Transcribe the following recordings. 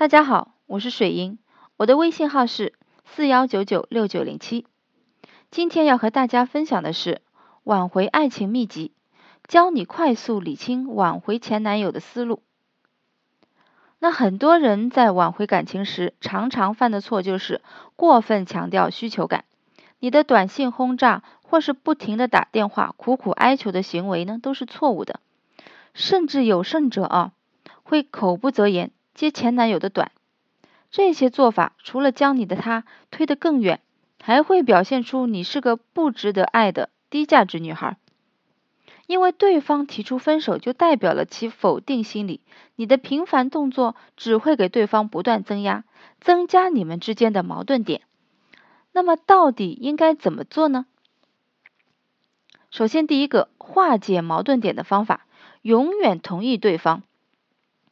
大家好，我是水英，我的微信号是四幺九九六九零七。今天要和大家分享的是挽回爱情秘籍，教你快速理清挽回前男友的思路。那很多人在挽回感情时，常常犯的错就是过分强调需求感。你的短信轰炸，或是不停的打电话苦苦哀求的行为呢，都是错误的。甚至有甚者啊，会口不择言。接前男友的短，这些做法除了将你的他推得更远，还会表现出你是个不值得爱的低价值女孩。因为对方提出分手，就代表了其否定心理，你的频繁动作只会给对方不断增压，增加你们之间的矛盾点。那么到底应该怎么做呢？首先，第一个化解矛盾点的方法，永远同意对方。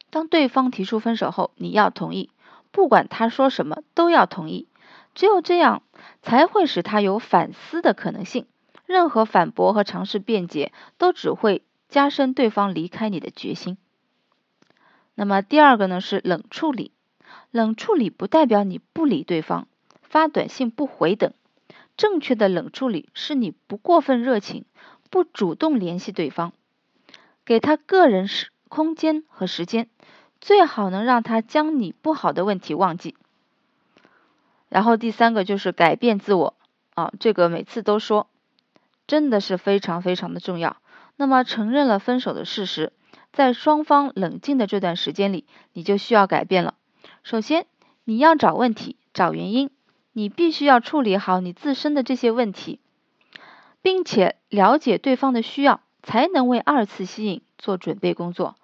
当对方提出分手后，你要同意，不管他说什么都要同意。只有这样，才会使他有反思的可能性。任何反驳和尝试辩解，都只会加深对方离开你的决心。那么第二个呢？是冷处理。冷处理不代表你不理对方，发短信不回等。正确的冷处理是你不过分热情，不主动联系对方，给他个人时空间和时间。最好能让他将你不好的问题忘记。然后第三个就是改变自我啊，这个每次都说，真的是非常非常的重要。那么承认了分手的事实，在双方冷静的这段时间里，你就需要改变了。首先，你要找问题，找原因，你必须要处理好你自身的这些问题，并且了解对方的需要，才能为二次吸引做准备工作。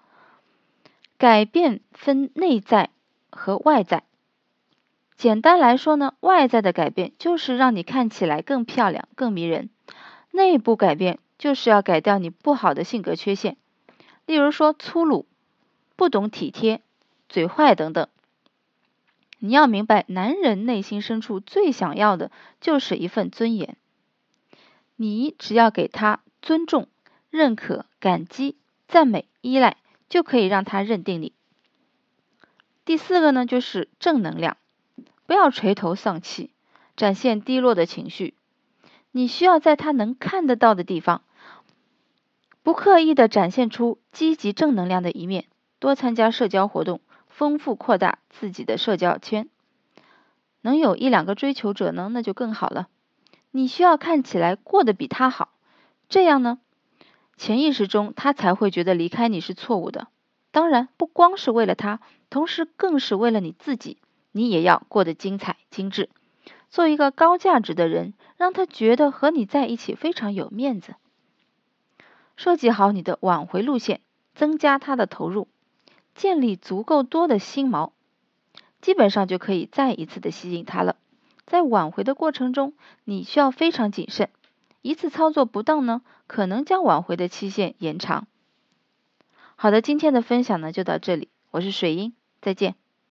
改变分内在和外在。简单来说呢，外在的改变就是让你看起来更漂亮、更迷人；内部改变就是要改掉你不好的性格缺陷，例如说粗鲁、不懂体贴、嘴坏等等。你要明白，男人内心深处最想要的就是一份尊严。你只要给他尊重、认可、感激、赞美、依赖。就可以让他认定你。第四个呢，就是正能量，不要垂头丧气，展现低落的情绪。你需要在他能看得到的地方，不刻意的展现出积极正能量的一面，多参加社交活动，丰富扩大自己的社交圈。能有一两个追求者呢，那就更好了。你需要看起来过得比他好，这样呢。潜意识中，他才会觉得离开你是错误的。当然，不光是为了他，同时更是为了你自己。你也要过得精彩、精致，做一个高价值的人，让他觉得和你在一起非常有面子。设计好你的挽回路线，增加他的投入，建立足够多的心锚，基本上就可以再一次的吸引他了。在挽回的过程中，你需要非常谨慎。一次操作不当呢，可能将挽回的期限延长。好的，今天的分享呢就到这里，我是水英，再见。